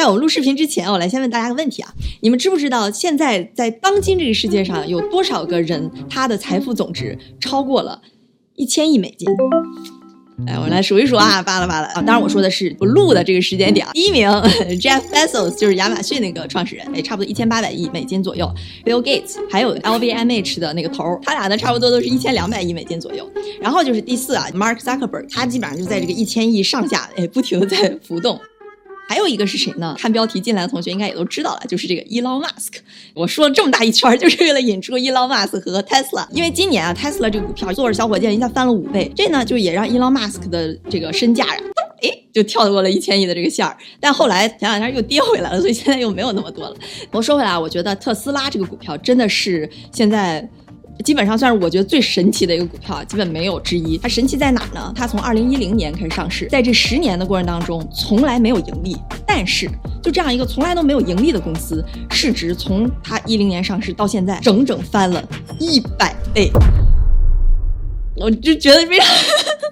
在我们录视频之前，我来先问大家个问题啊，你们知不知道现在在当今这个世界上有多少个人他的财富总值超过了一千亿美金？来，我来数一数啊，扒拉扒拉啊！当然我说的是我录的这个时间点，第一名 Jeff Bezos 就是亚马逊那个创始人，哎，差不多一千八百亿美金左右。Bill Gates 还有 LVMH 的那个头，他俩呢差不多都是一千两百亿美金左右。然后就是第四啊，Mark Zuckerberg，他基本上就在这个一千亿上下，哎，不停的在浮动。还有一个是谁呢？看标题进来的同学应该也都知道了，就是这个 Elon Musk。我说了这么大一圈，就是为了引出 Elon Musk 和 Tesla。因为今年啊，Tesla 这个股票坐着小火箭一下翻了五倍，这呢就也让 Elon Musk 的这个身价呀，哎就跳过了一千亿的这个线儿。但后来前两天又跌回来了，所以现在又没有那么多了。我说回来啊，我觉得特斯拉这个股票真的是现在。基本上算是我觉得最神奇的一个股票啊，基本没有之一。它神奇在哪呢？它从二零一零年开始上市，在这十年的过程当中，从来没有盈利。但是就这样一个从来都没有盈利的公司，市值从它一零年上市到现在，整整翻了一百倍。我就觉得非常。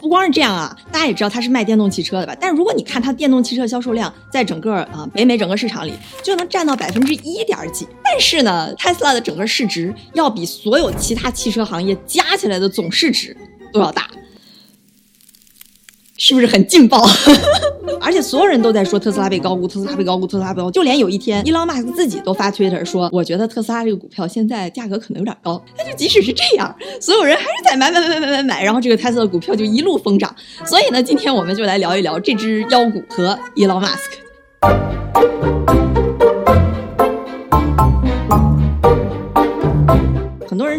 不光是这样啊，大家也知道它是卖电动汽车的吧？但是如果你看它电动汽车销售量，在整个啊北美整个市场里就能占到百分之一点几。但是呢，，Tesla 的整个市值要比所有其他汽车行业加起来的总市值都要大。是不是很劲爆？而且所有人都在说特斯拉被高估，特斯拉被高估，特斯拉被高估。就连有一天，伊朗马斯克自己都发推特说：“我觉得特斯拉这个股票现在价格可能有点高。”但是即使是这样，所有人还是在买买买买买买买，然后这个特斯拉股票就一路疯涨。所以呢，今天我们就来聊一聊这只妖股和伊朗马斯克。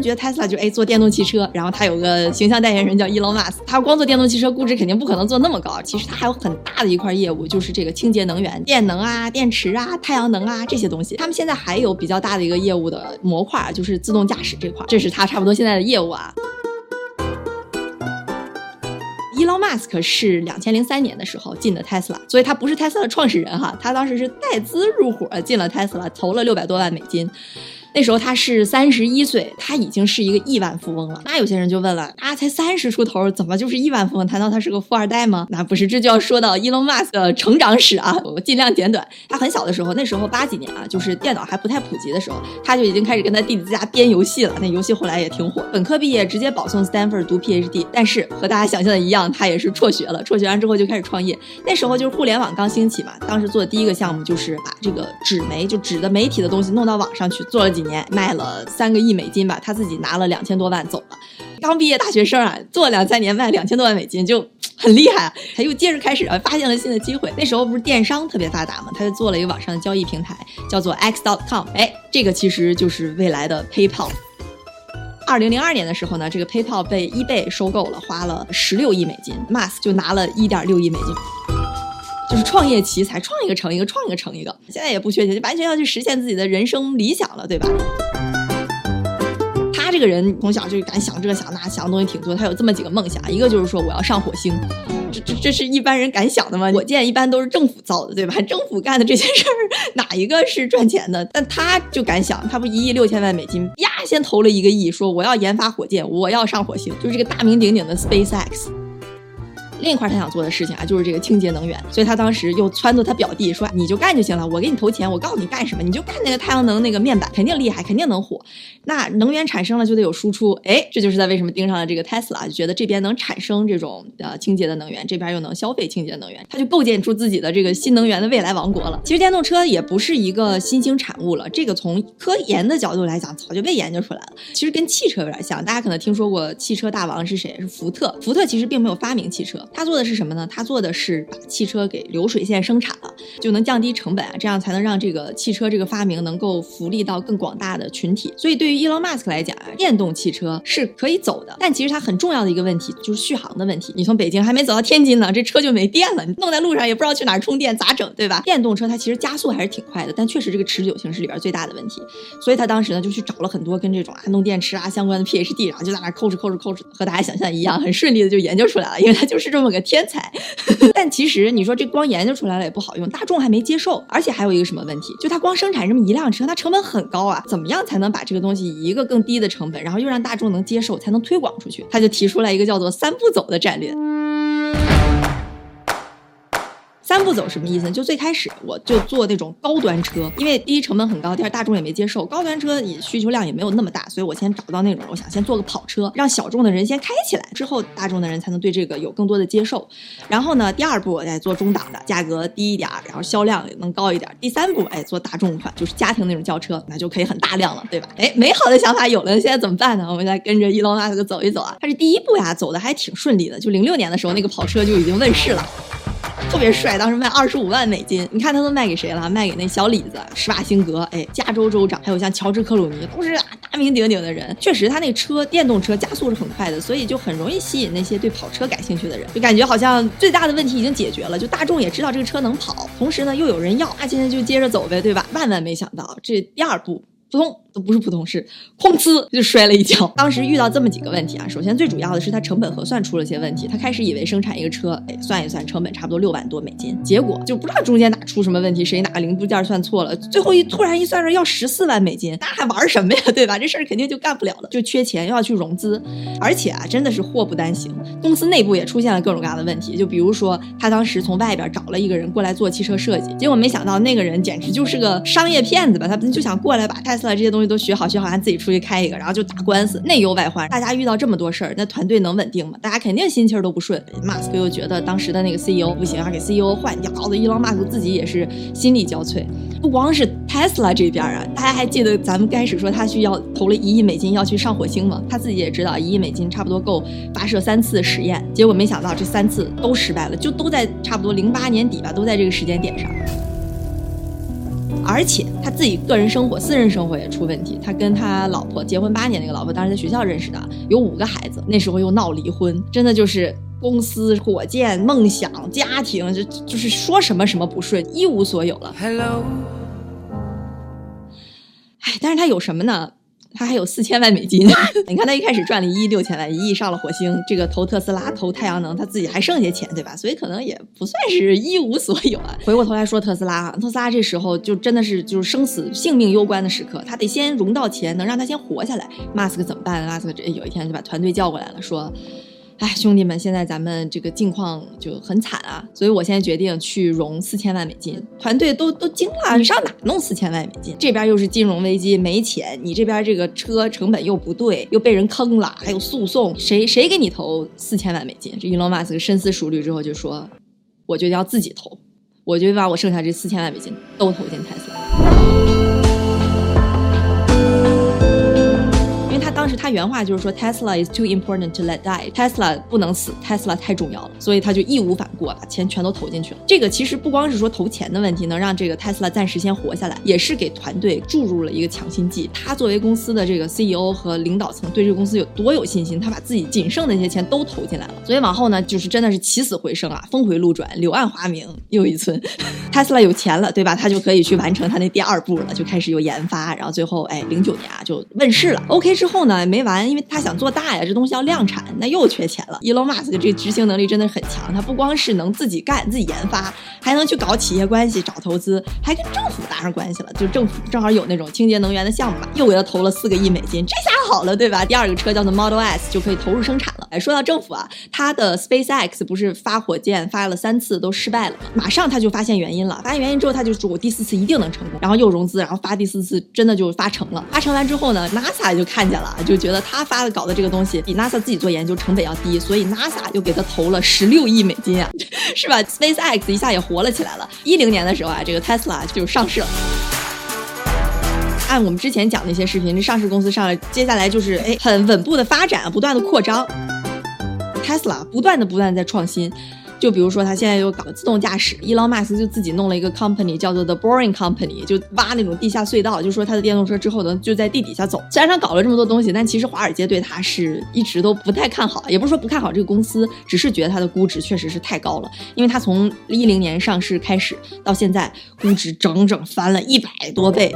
觉得 Tesla 就哎做电动汽车，然后他有个形象代言人叫 Elon Musk，他光做电动汽车估值肯定不可能做那么高。其实他还有很大的一块业务，就是这个清洁能源、电能啊、电池啊、太阳能啊这些东西。他们现在还有比较大的一个业务的模块，就是自动驾驶这块，这是他差不多现在的业务啊。Elon Musk 是两千零三年的时候进的 Tesla，所以他不是 Tesla 的创始人哈，他当时是带资入伙进了 Tesla，投了六百多万美金。那时候他是三十一岁，他已经是一个亿万富翁了。那有些人就问了，啊，才三十出头，怎么就是亿万富翁？难道他是个富二代吗？那不是，这就要说到 Elon Musk 的成长史啊。我尽量简短。他很小的时候，那时候八几年啊，就是电脑还不太普及的时候，他就已经开始跟他弟弟在家编游戏了。那游戏后来也挺火。本科毕业直接保送 Stanford 读 PhD，但是和大家想象的一样，他也是辍学了。辍学完之后就开始创业。那时候就是互联网刚兴起嘛，当时做的第一个项目就是把这个纸媒，就纸的媒体的东西弄到网上去，做了几几年，卖了。三个亿美金吧，他自己拿了两千多万走了。刚毕业大学生啊，做两三年卖两千多万美金就很厉害。他又接着开始啊，发现了新的机会。那时候不是电商特别发达嘛，他就做了一个网上的交易平台，叫做 X.com。哎，这个其实就是未来的 PayPal。二零零二年的时候呢，这个 PayPal 被 eBay 收购了，花了十六亿美金，Mas 就拿了一点六亿美金。就是创业奇才，创一个成一个，创一个成一个。现在也不缺钱，就完全要去实现自己的人生理想了，对吧？他这个人从小就敢想这想那，想的东西挺多。他有这么几个梦想，一个就是说我要上火星，这这这是一般人敢想的吗？火箭一般都是政府造的，对吧？政府干的这些事儿，哪一个是赚钱的？但他就敢想，他不一亿六千万美金呀，先投了一个亿，说我要研发火箭，我要上火星，就是这个大名鼎鼎的 SpaceX。另一块他想做的事情啊，就是这个清洁能源，所以他当时又撺掇他表弟说：“你就干就行了，我给你投钱，我告诉你干什么，你就干那个太阳能那个面板，肯定厉害，肯定能火。那能源产生了就得有输出，哎，这就是他为什么盯上了这个 Tesla，就觉得这边能产生这种呃清洁的能源，这边又能消费清洁能源，他就构建出自己的这个新能源的未来王国了。其实电动车也不是一个新兴产物了，这个从科研的角度来讲，早就被研究出来了。其实跟汽车有点像，大家可能听说过汽车大王是谁？是福特。福特其实并没有发明汽车。他做的是什么呢？他做的是把汽车给流水线生产了，就能降低成本啊，这样才能让这个汽车这个发明能够福利到更广大的群体。所以对于 Elon Musk 来讲啊，电动汽车是可以走的，但其实它很重要的一个问题就是续航的问题。你从北京还没走到天津呢，这车就没电了，你弄在路上也不知道去哪儿充电，咋整，对吧？电动车它其实加速还是挺快的，但确实这个持久性是里边最大的问题。所以他当时呢就去找了很多跟这种啊弄电池啊相关的 PhD，然后就在那抠哧抠哧抠哧，和大家想象一样，很顺利的就研究出来了，因为他就是这这么个天才。但其实你说这光研究出来了也不好用，大众还没接受，而且还有一个什么问题，就它光生产这么一辆车，它成本很高啊，怎么样才能把这个东西以一个更低的成本，然后又让大众能接受，才能推广出去？他就提出来一个叫做“三步走”的战略。三步走什么意思？就最开始我就做那种高端车，因为第一成本很高，第二大众也没接受，高端车也需求量也没有那么大，所以我先找到那种，我想先做个跑车，让小众的人先开起来，之后大众的人才能对这个有更多的接受。然后呢，第二步我再做中档的，价格低一点，然后销量也能高一点。第三步，哎，做大众款，就是家庭那种轿车，那就可以很大量了，对吧？哎，美好的想法有了，现在怎么办呢？我们再跟着 伊隆马斯克走一走啊，他这第一步呀，走的还挺顺利的，就零六年的时候，那个跑车就已经问世了。特别帅，当时卖二十五万美金。你看他都卖给谁了？卖给那小李子、施瓦辛格，哎，加州州长，还有像乔治克鲁尼，都是啊大名鼎鼎的人。确实，他那车电动车加速是很快的，所以就很容易吸引那些对跑车感兴趣的人。就感觉好像最大的问题已经解决了，就大众也知道这个车能跑，同时呢又有人要，那现在就接着走呗，对吧？万万没想到，这第二步。扑通不是普通事，哐呲就摔了一跤。当时遇到这么几个问题啊，首先最主要的是它成本核算出了些问题。他开始以为生产一个车，哎，算一算成本差不多六万多美金，结果就不知道中间哪出什么问题，谁哪个零部件算错了，最后一突然一算着要十四万美金，那还玩什么呀，对吧？这事儿肯定就干不了了，就缺钱又要去融资，而且啊，真的是祸不单行，公司内部也出现了各种各样的问题。就比如说他当时从外边找了一个人过来做汽车设计，结果没想到那个人简直就是个商业骗子吧，他就想过来把特斯拉这些东西。都学好学好，还自己出去开一个，然后就打官司，内忧外患。大家遇到这么多事儿，那团队能稳定吗？大家肯定心气儿都不顺。马斯克又觉得当时的那个 CEO 不行啊，给 CEO 换掉，搞得伊朗马斯克自己也是心力交瘁。不光是 Tesla 这边啊，大家还记得咱们开始说他需要投了一亿美金要去上火星吗？他自己也知道一亿美金差不多够发射三次实验，结果没想到这三次都失败了，就都在差不多零八年底吧，都在这个时间点上。而且他自己个人生活、私人生活也出问题。他跟他老婆结婚八年，那个老婆当时在学校认识的，有五个孩子。那时候又闹离婚，真的就是公司、火箭、梦想、家庭，就就是说什么什么不顺，一无所有了。Hello，哎，但是他有什么呢？他还有四千万美金，你看他一开始赚了一亿六千万，一亿上了火星，这个投特斯拉、投太阳能，他自己还剩下钱，对吧？所以可能也不算是 一无所有啊。回过头来说特斯拉啊，特斯拉这时候就真的是就是生死性命攸关的时刻，他得先融到钱，能让他先活下来。马斯克怎么办？马斯克这有一天就把团队叫过来了，说。哎，兄弟们，现在咱们这个境况就很惨啊，所以我现在决定去融四千万美金。团队都都惊了，你上哪弄四千万美金？这边又是金融危机，没钱；你这边这个车成本又不对，又被人坑了，还有诉讼，谁谁给你投四千万美金？这伊隆马斯深思熟虑之后就说：“我决定要自己投，我决定把我剩下这四千万美金都投进特斯他原话就是说，Tesla is too important to let die。Tesla 不能死，Tesla 太重要了，所以他就义无反顾把钱全都投进去了。这个其实不光是说投钱的问题，能让这个 Tesla 暂时先活下来，也是给团队注入了一个强心剂。他作为公司的这个 CEO 和领导层，对这个公司有多有信心，他把自己仅剩的那些钱都投进来了。所以往后呢，就是真的是起死回生啊，峰回路转，柳暗花明又一村。Tesla 有钱了，对吧？他就可以去完成他那第二步了，就开始有研发，然后最后哎，零九年啊就问世了。OK 之后呢？呢没完，因为他想做大呀，这东西要量产，那又缺钱了。Elon Musk 这执行能力真的很强，他不光是能自己干、自己研发，还能去搞企业关系、找投资，还跟政府搭上关系了。就政府正好有那种清洁能源的项目嘛，又给他投了四个亿美金，这下好了，对吧？第二个车叫做 Model S 就可以投入生产了。哎，说到政府啊，他的 SpaceX 不是发火箭发了三次都失败了吗？马上他就发现原因了，发现原因之后他就说我第四次一定能成功，然后又融资，然后发第四次真的就发成了。发成完之后呢，NASA 就看见了。就觉得他发的搞的这个东西比 NASA 自己做研究成本要低，所以 NASA 又给他投了十六亿美金啊，是吧？SpaceX 一下也活了起来了。一零年的时候啊，这个 Tesla 就上市了。按我们之前讲那些视频，这上市公司上来，接下来就是哎很稳步的发展，不断的扩张。Tesla 不断的不断的在创新。就比如说，他现在又搞自动驾驶，伊朗马斯就自己弄了一个 company，叫做 The Boring Company，就挖那种地下隧道，就说他的电动车之后能就在地底下走。虽然他搞了这么多东西，但其实华尔街对他是一直都不太看好，也不是说不看好这个公司，只是觉得它的估值确实是太高了。因为它从一零年上市开始到现在，估值整整翻了一百多倍，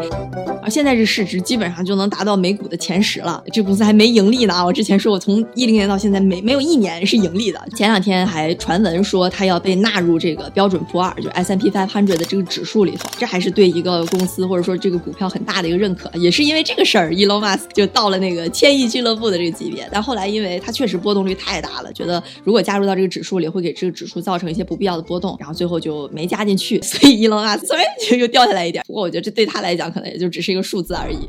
而现在这市值基本上就能达到美股的前十了。这公司还没盈利呢啊！我之前说我从一零年到现在没没有一年是盈利的。前两天还传闻说。说他要被纳入这个标准普尔，就 S M P five hundred 的这个指数里头，这还是对一个公司或者说这个股票很大的一个认可。也是因为这个事儿，Elon Musk 就到了那个千亿俱乐部的这个级别。但后来因为他确实波动率太大了，觉得如果加入到这个指数里，会给这个指数造成一些不必要的波动，然后最后就没加进去。所以 Elon Musk 虽然就又掉下来一点，不过我觉得这对他来讲可能也就只是一个数字而已。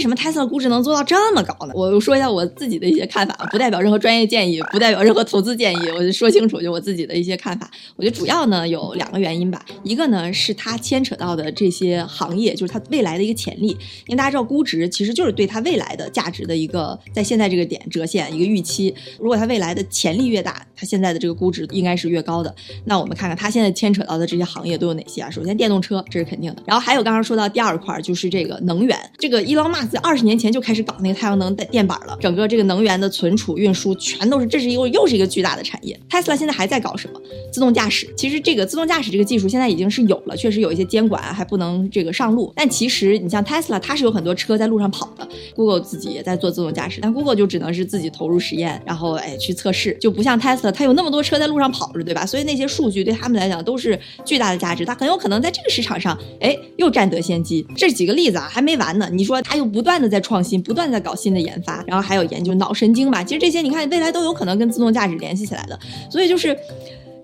为什么 Tesla 估值能做到这么高呢？我说一下我自己的一些看法，不代表任何专业建议，不代表任何投资建议，我就说清楚，就我自己的一些看法。我觉得主要呢有两个原因吧，一个呢是它牵扯到的这些行业，就是它未来的一个潜力。因为大家知道，估值其实就是对它未来的价值的一个在现在这个点折现一个预期。如果它未来的潜力越大，它现在的这个估值应该是越高的。那我们看看它现在牵扯到的这些行业都有哪些啊？首先电动车，这是肯定的。然后还有刚刚说到第二块，就是这个能源，这个伊朗马。在二十年前就开始搞那个太阳能的电板了，整个这个能源的存储、运输全都是，这是一个又是一个巨大的产业。Tesla 现在还在搞什么？自动驾驶。其实这个自动驾驶这个技术现在已经是有了，确实有一些监管还不能这个上路。但其实你像 Tesla，它是有很多车在路上跑的。Google 自己也在做自动驾驶，但 Google 就只能是自己投入实验，然后哎去测试，就不像 Tesla，它有那么多车在路上跑着，对吧？所以那些数据对他们来讲都是巨大的价值，它很有可能在这个市场上，哎又占得先机。这几个例子啊还没完呢，你说它又。不不断的在创新，不断在搞新的研发，然后还有研究脑神经吧。其实这些你看，未来都有可能跟自动驾驶联系起来的。所以就是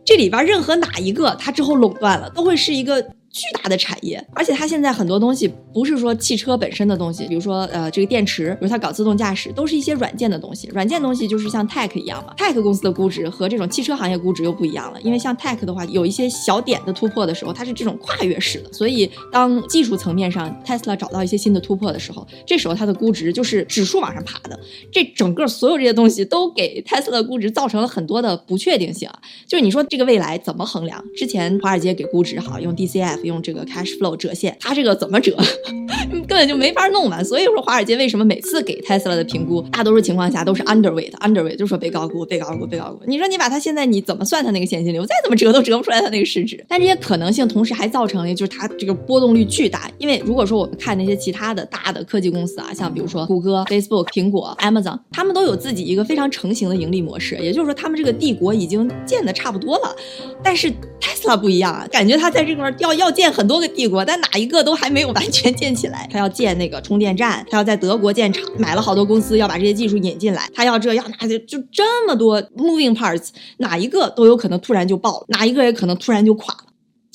这里边任何哪一个它之后垄断了，都会是一个。巨大的产业，而且它现在很多东西不是说汽车本身的东西，比如说呃这个电池，比如它搞自动驾驶，都是一些软件的东西。软件东西就是像 Tech 一样嘛，Tech 公司的估值和这种汽车行业估值又不一样了。因为像 Tech 的话，有一些小点的突破的时候，它是这种跨越式的，所以当技术层面上 Tesla 找到一些新的突破的时候，这时候它的估值就是指数往上爬的。这整个所有这些东西都给 Tesla 的估值造成了很多的不确定性啊。就是你说这个未来怎么衡量？之前华尔街给估值好用 DCF。用这个 cash flow 折现，它这个怎么折，根本就没法弄嘛。所以说，华尔街为什么每次给 Tesla 的评估，大多数情况下都是 underweight，underweight 就说被高估，被高估，被高估。你说你把它现在你怎么算它那个现金流，再怎么折都折不出来它那个市值。但这些可能性同时还造成了就是它这个波动率巨大。因为如果说我们看那些其他的大的科技公司啊，像比如说谷歌、Facebook、苹果、Amazon，他们都有自己一个非常成型的盈利模式，也就是说他们这个帝国已经建的差不多了。但是 Tesla 不一样啊，感觉它在这块要要。建很多个帝国，但哪一个都还没有完全建起来。他要建那个充电站，他要在德国建厂，买了好多公司要把这些技术引进来。他要这要那就就这么多 moving parts，哪一个都有可能突然就爆了，哪一个也可能突然就垮了。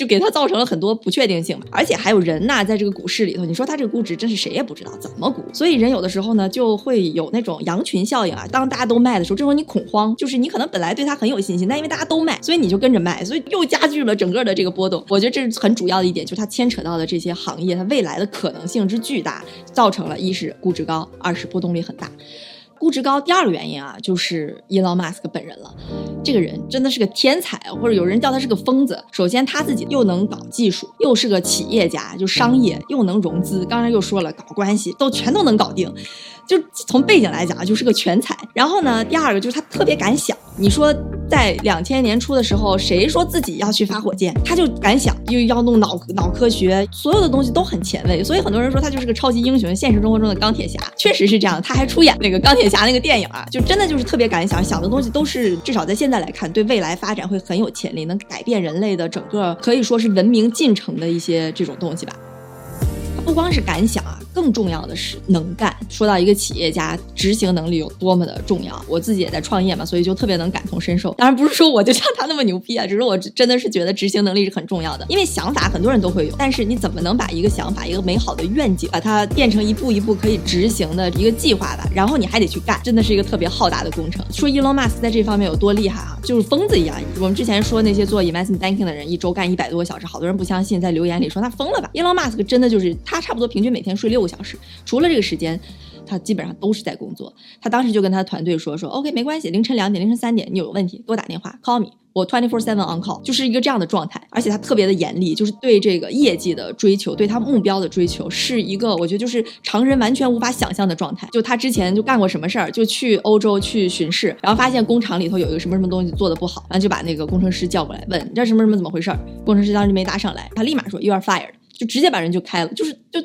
就给它造成了很多不确定性嘛，而且还有人呐，在这个股市里头，你说它这个估值真是谁也不知道怎么估，所以人有的时候呢就会有那种羊群效应啊。当大家都卖的时候，这时候你恐慌，就是你可能本来对它很有信心，但因为大家都卖，所以你就跟着卖，所以又加剧了整个的这个波动。我觉得这是很主要的一点，就是它牵扯到的这些行业，它未来的可能性之巨大，造成了一是估值高，二是波动力很大。估值高，第二个原因啊，就是伊隆马斯克本人了。这个人真的是个天才，或者有人叫他是个疯子。首先，他自己又能搞技术，又是个企业家，就商业又能融资。刚才又说了，搞关系都全都能搞定。就从背景来讲，就是个全才。然后呢，第二个就是他特别敢想。你说在两千年初的时候，谁说自己要去发火箭，他就敢想，又要弄脑脑科学，所有的东西都很前卫。所以很多人说他就是个超级英雄，现实生活中的钢铁侠，确实是这样。他还出演那个钢铁侠那个电影啊，就真的就是特别敢想，想的东西都是至少在现在来看，对未来发展会很有潜力，能改变人类的整个可以说是文明进程的一些这种东西吧。不光是敢想啊。更重要的是能干。说到一个企业家执行能力有多么的重要，我自己也在创业嘛，所以就特别能感同身受。当然不是说我就像他那么牛逼啊，只是我真的是觉得执行能力是很重要的。因为想法很多人都会有，但是你怎么能把一个想法、一个美好的愿景，把它变成一步一步可以执行的一个计划吧？然后你还得去干，真的是一个特别浩大的工程。说 Elon Musk 在这方面有多厉害啊？就是疯子一样。我们之前说那些做 investment banking 的人一周干一百多个小时，好多人不相信，在留言里说他疯了吧？Elon Musk 真的就是他差不多平均每天睡六个小时，除了这个时间，他基本上都是在工作。他当时就跟他团队说：“说 OK，没关系，凌晨两点、凌晨三点，你有问题给我打电话，call me，我 twenty four seven on call，就是一个这样的状态。而且他特别的严厉，就是对这个业绩的追求，对他目标的追求，是一个我觉得就是常人完全无法想象的状态。就他之前就干过什么事儿，就去欧洲去巡视，然后发现工厂里头有一个什么什么东西做的不好，然后就把那个工程师叫过来问你这什么什么怎么回事儿。工程师当时没答上来，他立马说 you are fired。”就直接把人就开了，就是就，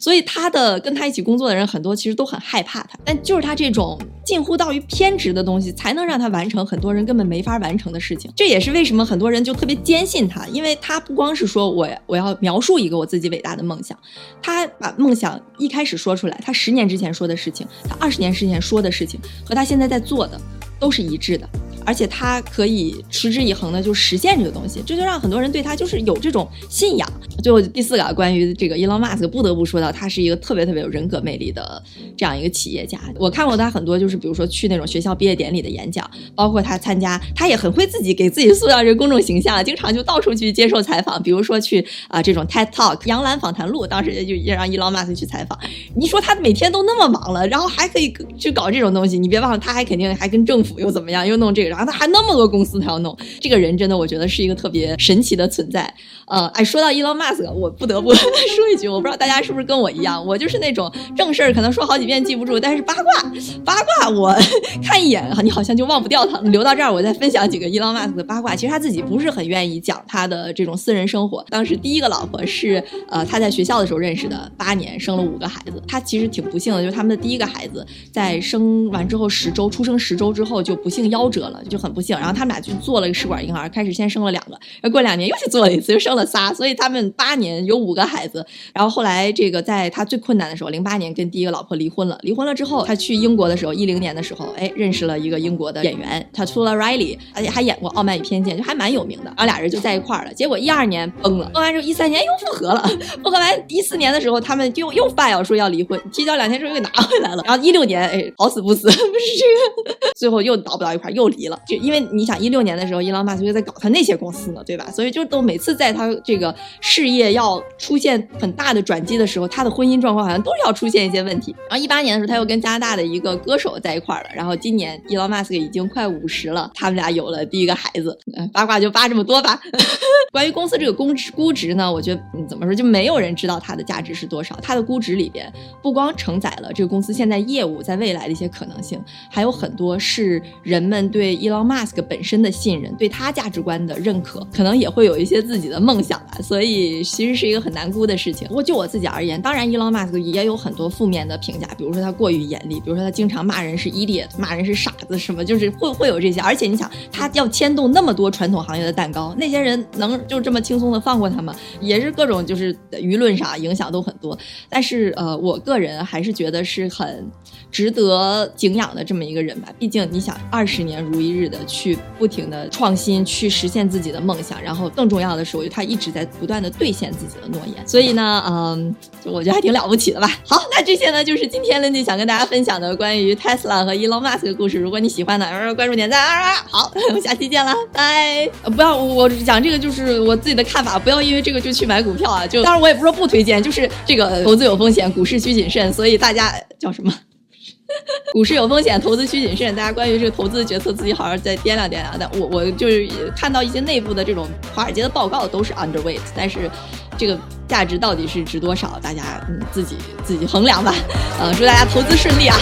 所以他的跟他一起工作的人很多其实都很害怕他，但就是他这种近乎到于偏执的东西，才能让他完成很多人根本没法完成的事情。这也是为什么很多人就特别坚信他，因为他不光是说我我要描述一个我自己伟大的梦想，他把梦想一开始说出来，他十年之前说的事情，他二十年之前说的事情，和他现在在做的都是一致的。而且他可以持之以恒的就实现这个东西，这就让很多人对他就是有这种信仰。最后第四个关于这个 Elon Musk，，不得不说到他是一个特别特别有人格魅力的这样一个企业家。我看过他很多，就是比如说去那种学校毕业典礼的演讲，包括他参加，他也很会自己给自己塑造这个公众形象，经常就到处去接受采访。比如说去啊这种 TED Talk、杨澜访谈录，当时也就也让 Elon Musk 去采访。你说他每天都那么忙了，然后还可以去搞这种东西，你别忘了他还肯定还跟政府又怎么样，又弄这个。然后他还那么多公司他要弄，这个人真的我觉得是一个特别神奇的存在。呃，哎，说到伊隆马斯克，我不得不 说一句，我不知道大家是不是跟我一样，我就是那种正事儿可能说好几遍记不住，但是八卦八卦我 看一眼，你好像就忘不掉他。留到这儿，我再分享几个伊隆马斯克的八卦。其实他自己不是很愿意讲他的这种私人生活。当时第一个老婆是呃他在学校的时候认识的，八年生了五个孩子。他其实挺不幸的，就是他们的第一个孩子在生完之后十周出生十周之后就不幸夭折了，就很不幸。然后他们俩去做了一个试管婴儿，开始先生了两个，然后过两年又去做了一次，又生了仨，所以他们八年有五个孩子。然后后来这个在他最困难的时候，零八年跟第一个老婆离婚了。离婚了之后，他去英国的时候，一零年的时候，哎，认识了一个英国的演员，他出了 Riley，而且还演过《傲慢与偏见》，就还蛮有名的。然后俩人就在一块儿了。结果一二年崩了，崩完之后一三年又复合了，复合完一四年的时候，他们就又发要说要离婚，提交两天之后又给拿回来了。然后一六年，哎，好死不死，不 是这个，最后又倒不到一块儿，又离了。就因为你想一六。年的时候，伊朗马斯克在搞他那些公司呢，对吧？所以就都每次在他这个事业要出现很大的转机的时候，他的婚姻状况好像都是要出现一些问题。然后一八年的时候，他又跟加拿大的一个歌手在一块儿了。然后今年伊朗马斯克已经快五十了，他们俩有了第一个孩子。八卦就扒这么多吧。关于公司这个估值估值呢，我觉得嗯怎么说就没有人知道它的价值是多少。它的估值里边不光承载了这个公司现在业务在未来的一些可能性，还有很多是人们对伊朗马斯克本身的。信任对他价值观的认可，可能也会有一些自己的梦想吧，所以其实是一个很难估的事情。不过就我自己而言，当然伊隆马斯克也有很多负面的评价，比如说他过于严厉，比如说他经常骂人是 idiot，骂人是傻子，什么就是会会有这些。而且你想，他要牵动那么多传统行业的蛋糕，那些人能就这么轻松的放过他吗？也是各种就是舆论上影响都很多。但是呃，我个人还是觉得是很值得敬仰的这么一个人吧。毕竟你想，二十年如一日的去不停。的创新去实现自己的梦想，然后更重要的是，我觉得他一直在不断的兑现自己的诺言，所以呢，嗯，就我觉得还挺了不起的吧。好，那这些呢，就是今天 Lindy 想跟大家分享的关于 Tesla 和 Elon Musk 的故事。如果你喜欢的，关注点赞啊！好，我们下期见了，拜。不要我讲这个就是我自己的看法，不要因为这个就去买股票啊。就当然我也不说不推荐，就是这个投资有风险，股市需谨慎，所以大家叫什么？股市有风险，投资需谨慎。大家关于这个投资的决策，自己好好再掂量掂量。但我我就是看到一些内部的这种华尔街的报告都是 underweight，但是这个价值到底是值多少，大家嗯自己自己衡量吧。呃，祝大家投资顺利啊！